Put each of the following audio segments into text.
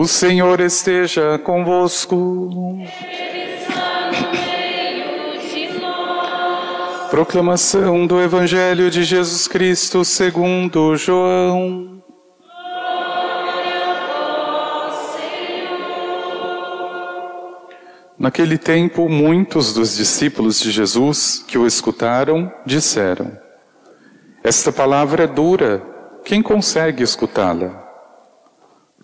O Senhor esteja convosco. Proclamação do Evangelho de Jesus Cristo segundo João. Naquele tempo, muitos dos discípulos de Jesus que o escutaram disseram: Esta palavra é dura, quem consegue escutá-la?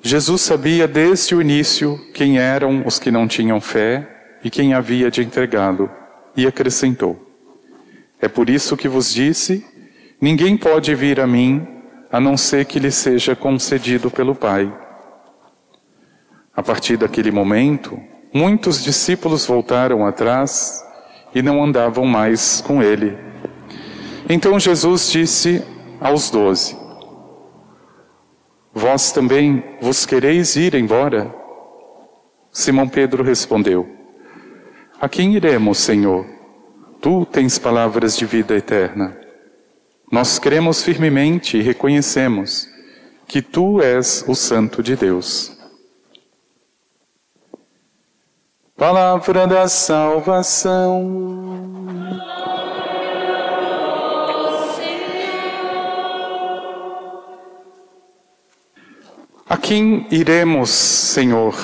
Jesus sabia desde o início quem eram os que não tinham fé e quem havia de entregá-lo, e acrescentou: É por isso que vos disse: ninguém pode vir a mim a não ser que lhe seja concedido pelo Pai. A partir daquele momento, muitos discípulos voltaram atrás e não andavam mais com ele. Então Jesus disse aos doze: Vós também vos quereis ir embora? Simão Pedro respondeu: A quem iremos, Senhor? Tu tens palavras de vida eterna. Nós cremos firmemente e reconhecemos que tu és o Santo de Deus. Palavra da salvação. A quem iremos, Senhor?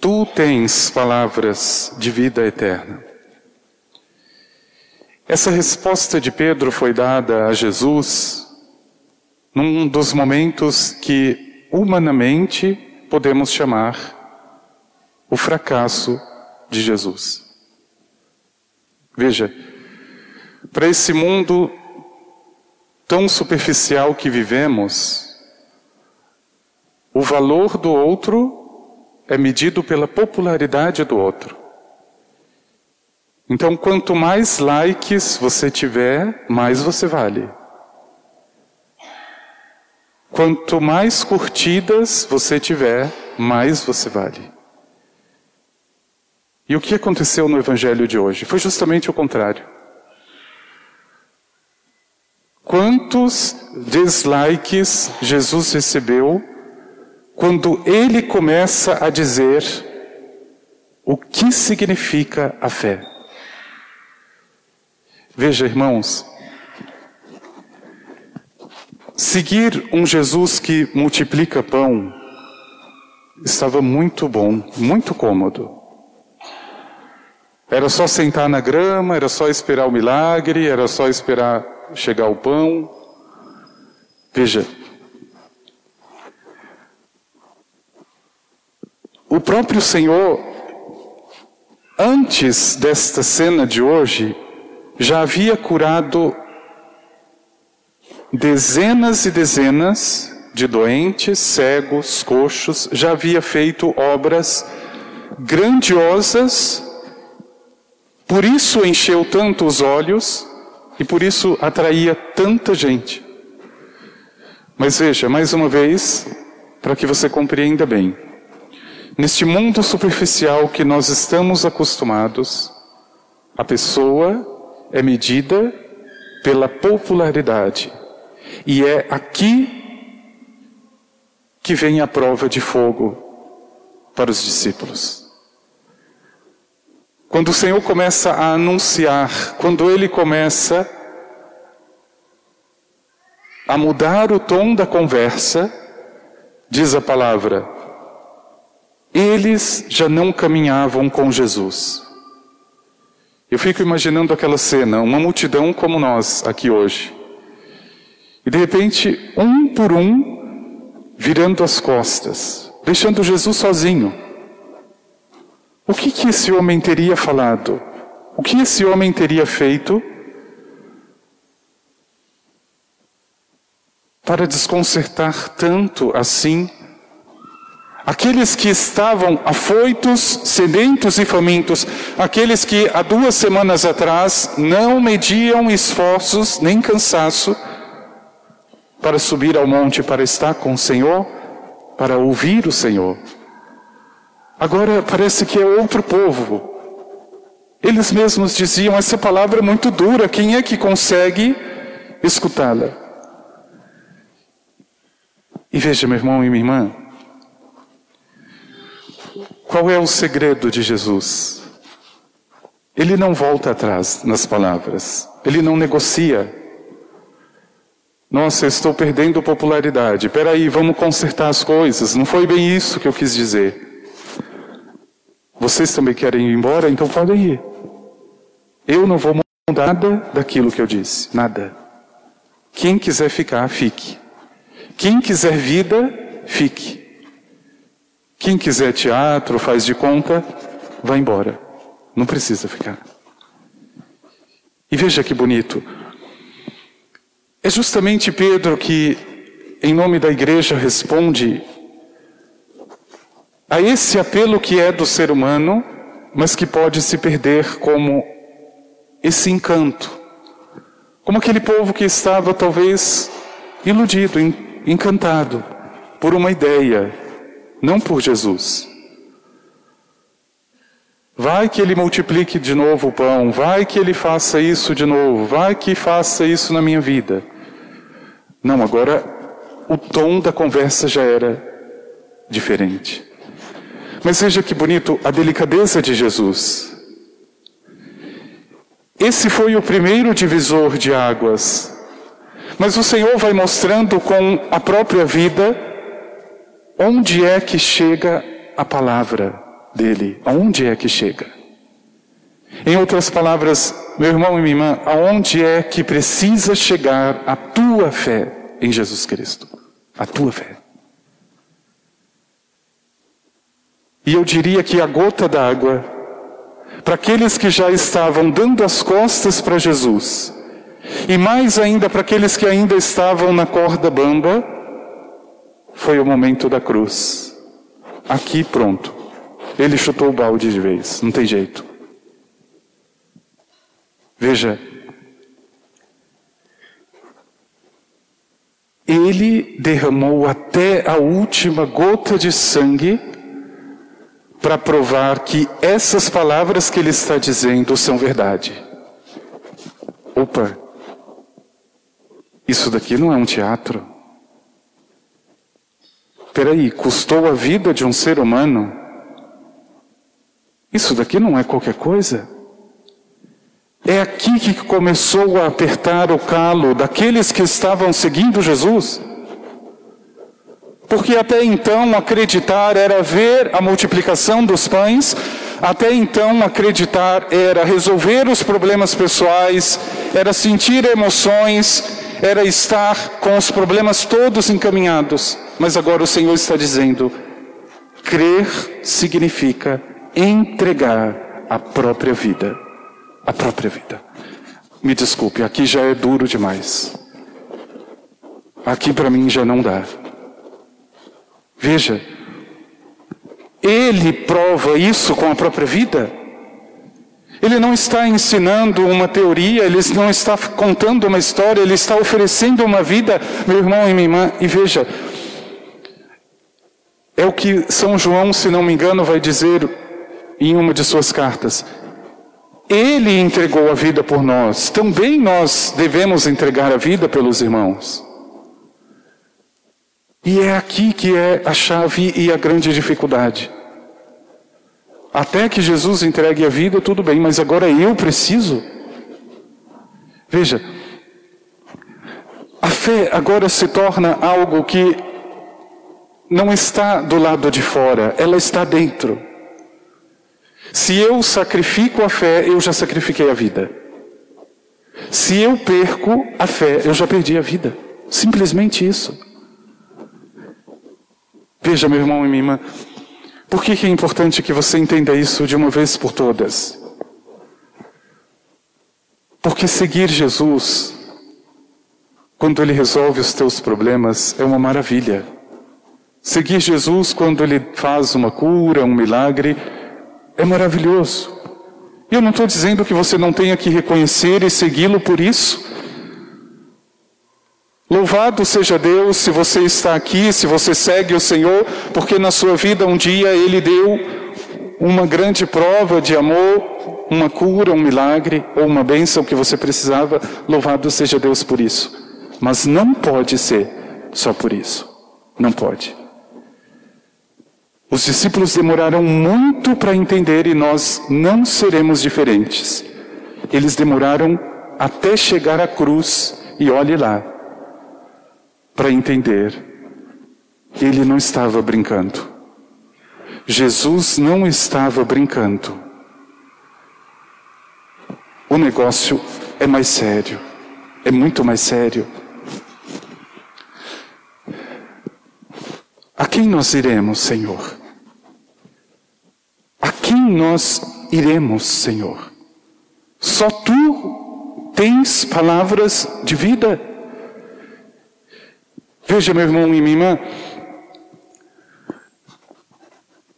Tu tens palavras de vida eterna. Essa resposta de Pedro foi dada a Jesus num dos momentos que humanamente podemos chamar o fracasso de Jesus. Veja, para esse mundo tão superficial que vivemos, o valor do outro é medido pela popularidade do outro. Então, quanto mais likes você tiver, mais você vale. Quanto mais curtidas você tiver, mais você vale. E o que aconteceu no Evangelho de hoje? Foi justamente o contrário. Quantos dislikes Jesus recebeu quando ele começa a dizer o que significa a fé. Veja, irmãos, seguir um Jesus que multiplica pão estava muito bom, muito cômodo. Era só sentar na grama, era só esperar o milagre, era só esperar chegar o pão. Veja, O próprio Senhor, antes desta cena de hoje, já havia curado dezenas e dezenas de doentes, cegos, coxos, já havia feito obras grandiosas, por isso encheu tanto os olhos e por isso atraía tanta gente. Mas veja, mais uma vez, para que você compreenda bem. Neste mundo superficial que nós estamos acostumados, a pessoa é medida pela popularidade. E é aqui que vem a prova de fogo para os discípulos. Quando o Senhor começa a anunciar, quando ele começa a mudar o tom da conversa, diz a palavra: eles já não caminhavam com Jesus. Eu fico imaginando aquela cena, uma multidão como nós aqui hoje. E de repente, um por um, virando as costas, deixando Jesus sozinho. O que, que esse homem teria falado? O que esse homem teria feito para desconcertar tanto assim Aqueles que estavam afoitos, sedentos e famintos, aqueles que há duas semanas atrás não mediam esforços nem cansaço para subir ao monte para estar com o Senhor, para ouvir o Senhor. Agora parece que é outro povo. Eles mesmos diziam: essa palavra é muito dura, quem é que consegue escutá-la? E veja, meu irmão e minha irmã, qual é o segredo de Jesus? Ele não volta atrás nas palavras, ele não negocia. Nossa, estou perdendo popularidade. Peraí, vamos consertar as coisas. Não foi bem isso que eu quis dizer. Vocês também querem ir embora? Então podem ir. Eu não vou mudar nada daquilo que eu disse. Nada. Quem quiser ficar, fique. Quem quiser vida, fique. Quem quiser teatro, faz de conta, vai embora. Não precisa ficar. E veja que bonito. É justamente Pedro que, em nome da igreja, responde a esse apelo que é do ser humano, mas que pode se perder como esse encanto. Como aquele povo que estava talvez iludido, encantado por uma ideia, não por Jesus. Vai que ele multiplique de novo o pão, vai que ele faça isso de novo, vai que faça isso na minha vida. Não, agora o tom da conversa já era diferente. Mas veja que bonito a delicadeza de Jesus. Esse foi o primeiro divisor de águas. Mas o Senhor vai mostrando com a própria vida Onde é que chega a palavra dele? Aonde é que chega? Em outras palavras, meu irmão e minha irmã, aonde é que precisa chegar a tua fé em Jesus Cristo? A tua fé. E eu diria que a gota d'água, para aqueles que já estavam dando as costas para Jesus, e mais ainda para aqueles que ainda estavam na corda bamba, foi o momento da cruz. Aqui pronto. Ele chutou o balde de vez, não tem jeito. Veja, ele derramou até a última gota de sangue para provar que essas palavras que ele está dizendo são verdade. Opa, isso daqui não é um teatro. Peraí, custou a vida de um ser humano? Isso daqui não é qualquer coisa? É aqui que começou a apertar o calo daqueles que estavam seguindo Jesus. Porque até então acreditar era ver a multiplicação dos pães, até então acreditar era resolver os problemas pessoais, era sentir emoções, era estar com os problemas todos encaminhados. Mas agora o Senhor está dizendo: crer significa entregar a própria vida. A própria vida. Me desculpe, aqui já é duro demais. Aqui para mim já não dá. Veja, ele prova isso com a própria vida. Ele não está ensinando uma teoria, ele não está contando uma história, ele está oferecendo uma vida, meu irmão e minha irmã. E veja, é o que São João, se não me engano, vai dizer em uma de suas cartas. Ele entregou a vida por nós, também nós devemos entregar a vida pelos irmãos. E é aqui que é a chave e a grande dificuldade. Até que Jesus entregue a vida, tudo bem, mas agora eu preciso. Veja, a fé agora se torna algo que não está do lado de fora, ela está dentro. Se eu sacrifico a fé, eu já sacrifiquei a vida. Se eu perco a fé, eu já perdi a vida. Simplesmente isso. Veja, meu irmão e minha irmã, por que, é importante que você entenda isso de uma vez por todas? Porque seguir Jesus quando Ele resolve os teus problemas, é uma maravilha. Seguir Jesus quando Ele faz uma cura, um milagre, é maravilhoso. Eu não estou dizendo que você não tenha que reconhecer e segui-lo por isso. Louvado seja Deus se você está aqui, se você segue o Senhor, porque na sua vida um dia Ele deu uma grande prova de amor, uma cura, um milagre ou uma bênção que você precisava. Louvado seja Deus por isso. Mas não pode ser só por isso. Não pode. Os discípulos demoraram muito para entender e nós não seremos diferentes. Eles demoraram até chegar à cruz e olhe lá, para entender. Ele não estava brincando. Jesus não estava brincando. O negócio é mais sério, é muito mais sério. A quem nós iremos, Senhor? Nós iremos, Senhor? Só tu tens palavras de vida. Veja, meu irmão e minha irmã,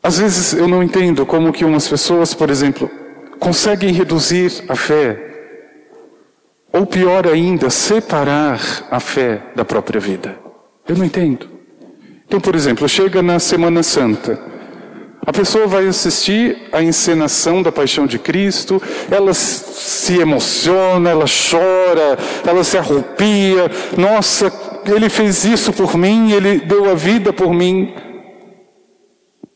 às vezes eu não entendo como que umas pessoas, por exemplo, conseguem reduzir a fé, ou pior ainda, separar a fé da própria vida. Eu não entendo. Então, por exemplo, chega na Semana Santa. A pessoa vai assistir a encenação da paixão de Cristo, ela se emociona, ela chora, ela se arrupia. Nossa, ele fez isso por mim, ele deu a vida por mim.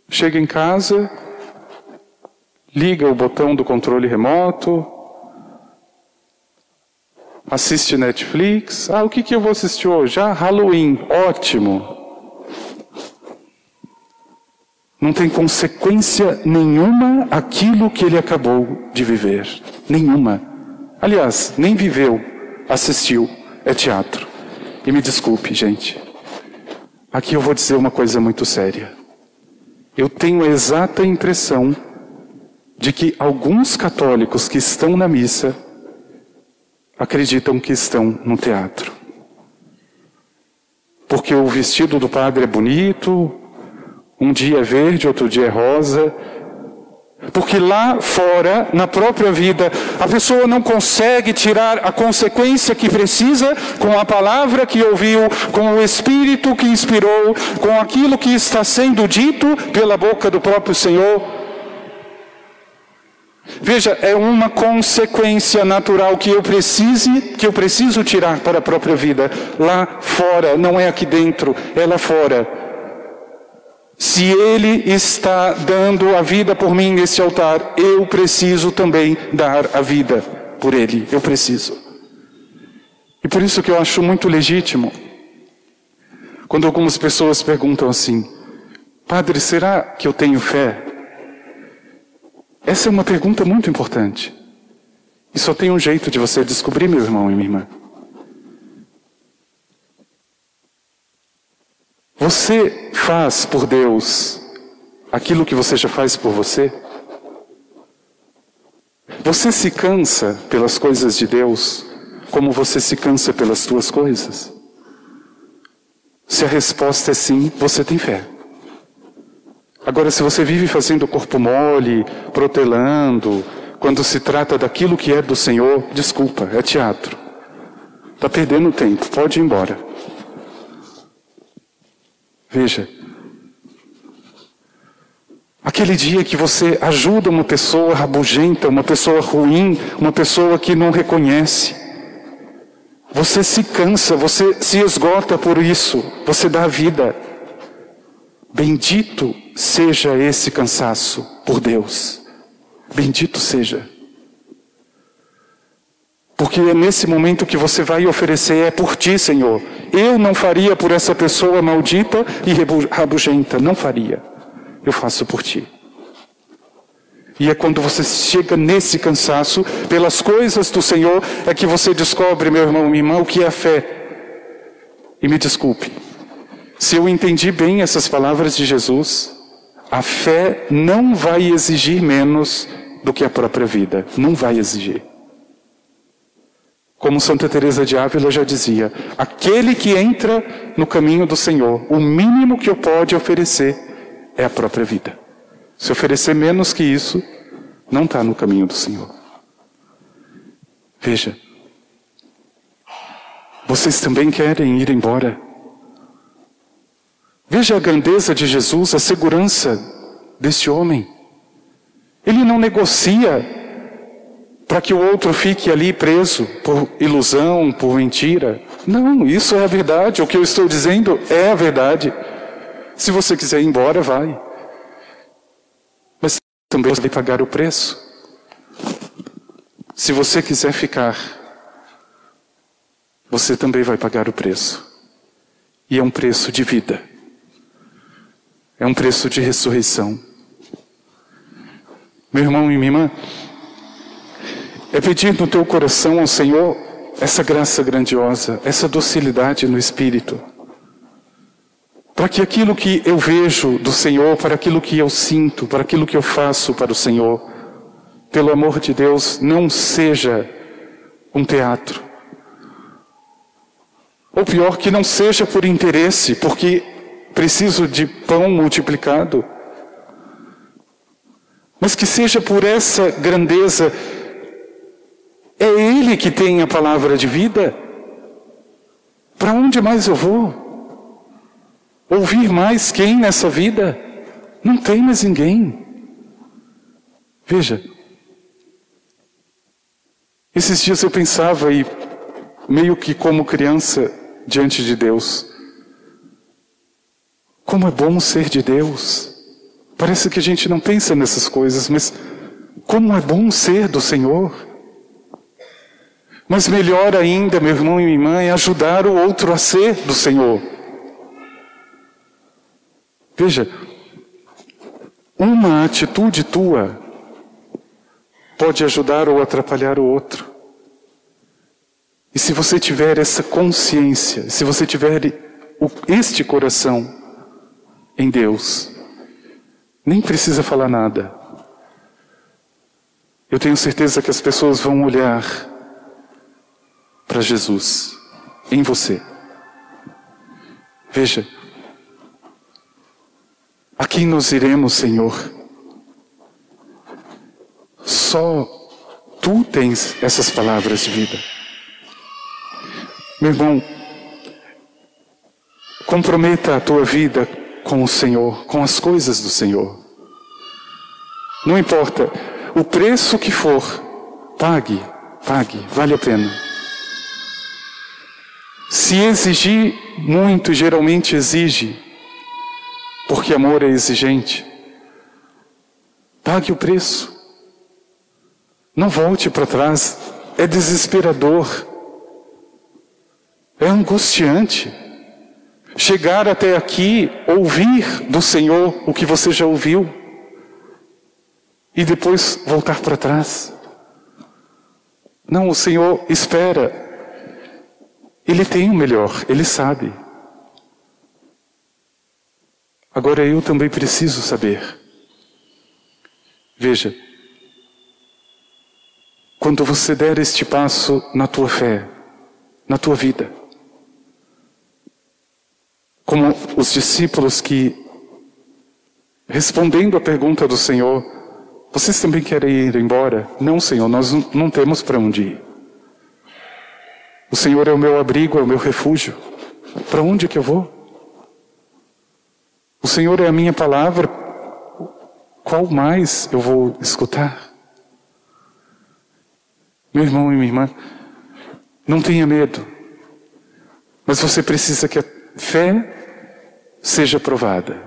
Chega em casa, liga o botão do controle remoto, assiste Netflix. Ah, o que, que eu vou assistir hoje? Ah, Halloween, ótimo. Não tem consequência nenhuma aquilo que ele acabou de viver. Nenhuma. Aliás, nem viveu, assistiu. É teatro. E me desculpe, gente. Aqui eu vou dizer uma coisa muito séria. Eu tenho a exata impressão de que alguns católicos que estão na missa acreditam que estão no teatro. Porque o vestido do padre é bonito, um dia é verde, outro dia é rosa. Porque lá fora, na própria vida, a pessoa não consegue tirar a consequência que precisa com a palavra que ouviu, com o Espírito que inspirou, com aquilo que está sendo dito pela boca do próprio Senhor. Veja, é uma consequência natural que eu precise, que eu preciso tirar para a própria vida. Lá fora, não é aqui dentro, é lá fora. Se Ele está dando a vida por mim nesse altar, eu preciso também dar a vida por Ele. Eu preciso. E por isso que eu acho muito legítimo quando algumas pessoas perguntam assim: Padre, será que eu tenho fé? Essa é uma pergunta muito importante. E só tem um jeito de você descobrir, meu irmão e minha irmã. Você faz por Deus aquilo que você já faz por você? Você se cansa pelas coisas de Deus como você se cansa pelas suas coisas? Se a resposta é sim, você tem fé. Agora, se você vive fazendo corpo mole, protelando, quando se trata daquilo que é do Senhor, desculpa, é teatro. Está perdendo tempo, pode ir embora. Veja, aquele dia que você ajuda uma pessoa rabugenta, uma pessoa ruim, uma pessoa que não reconhece, você se cansa, você se esgota por isso, você dá vida. Bendito seja esse cansaço por Deus. Bendito seja. Porque é nesse momento que você vai oferecer, é por ti, Senhor. Eu não faria por essa pessoa maldita e rabugenta, não faria. Eu faço por ti. E é quando você chega nesse cansaço, pelas coisas do Senhor, é que você descobre, meu irmão, minha irmã, o que é a fé. E me desculpe, se eu entendi bem essas palavras de Jesus, a fé não vai exigir menos do que a própria vida. Não vai exigir. Como Santa Teresa de Ávila já dizia, aquele que entra no caminho do Senhor, o mínimo que eu pode oferecer é a própria vida. Se oferecer menos que isso, não está no caminho do Senhor. Veja, vocês também querem ir embora. Veja a grandeza de Jesus, a segurança deste homem. Ele não negocia para que o outro fique ali preso por ilusão, por mentira. Não, isso é a verdade. O que eu estou dizendo é a verdade. Se você quiser ir embora, vai. Mas também vai pagar o preço. Se você quiser ficar, você também vai pagar o preço. E é um preço de vida. É um preço de ressurreição. Meu irmão e minha irmã, é pedir no teu coração ao Senhor essa graça grandiosa, essa docilidade no espírito. Para que aquilo que eu vejo do Senhor, para aquilo que eu sinto, para aquilo que eu faço para o Senhor, pelo amor de Deus, não seja um teatro. Ou pior, que não seja por interesse, porque preciso de pão multiplicado, mas que seja por essa grandeza. É Ele que tem a palavra de vida. Para onde mais eu vou? Ouvir mais quem nessa vida? Não tem mais ninguém. Veja, esses dias eu pensava e meio que como criança diante de Deus, como é bom ser de Deus. Parece que a gente não pensa nessas coisas, mas como é bom ser do Senhor. Mas melhor ainda, meu irmão e minha irmã, é ajudar o outro a ser do Senhor. Veja, uma atitude tua pode ajudar ou atrapalhar o outro. E se você tiver essa consciência, se você tiver este coração em Deus, nem precisa falar nada. Eu tenho certeza que as pessoas vão olhar para Jesus em você. Veja, a quem nós iremos, Senhor? Só tu tens essas palavras de vida. Meu irmão, comprometa a tua vida com o Senhor, com as coisas do Senhor. Não importa o preço que for, pague, pague, vale a pena. Se exigir muito, geralmente exige, porque amor é exigente. Pague o preço. Não volte para trás. É desesperador. É angustiante. Chegar até aqui, ouvir do Senhor o que você já ouviu, e depois voltar para trás. Não, o Senhor espera. Ele tem o melhor, Ele sabe. Agora eu também preciso saber. Veja, quando você der este passo na tua fé, na tua vida, como os discípulos que, respondendo à pergunta do Senhor, vocês também querem ir embora? Não, Senhor, nós não temos para onde ir. O Senhor é o meu abrigo, é o meu refúgio. Para onde que eu vou? O Senhor é a minha palavra. Qual mais eu vou escutar? Meu irmão e minha irmã, não tenha medo. Mas você precisa que a fé seja provada.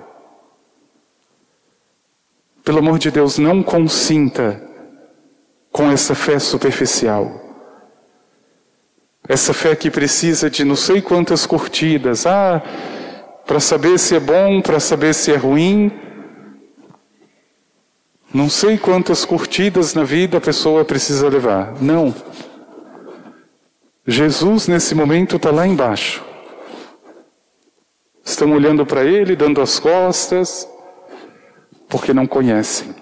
Pelo amor de Deus, não consinta com essa fé superficial. Essa fé que precisa de não sei quantas curtidas. Ah, para saber se é bom, para saber se é ruim. Não sei quantas curtidas na vida a pessoa precisa levar. Não. Jesus, nesse momento, está lá embaixo estão olhando para ele, dando as costas, porque não conhecem,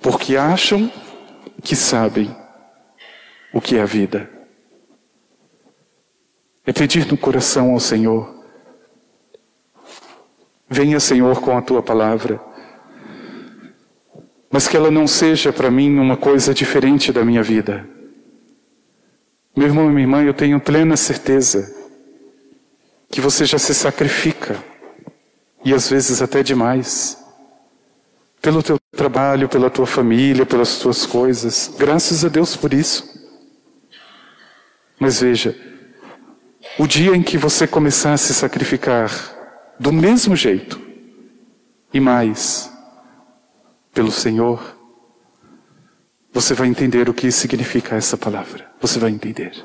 porque acham que sabem o que é a vida. É pedir no coração ao Senhor. Venha, Senhor, com a tua palavra. Mas que ela não seja para mim uma coisa diferente da minha vida. Meu irmão e minha irmã, eu tenho plena certeza que você já se sacrifica, e às vezes até demais, pelo teu trabalho, pela tua família, pelas tuas coisas. Graças a Deus por isso. Mas veja, o dia em que você começar a se sacrificar do mesmo jeito e mais pelo Senhor, você vai entender o que significa essa palavra. Você vai entender.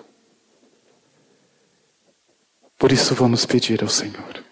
Por isso vamos pedir ao Senhor.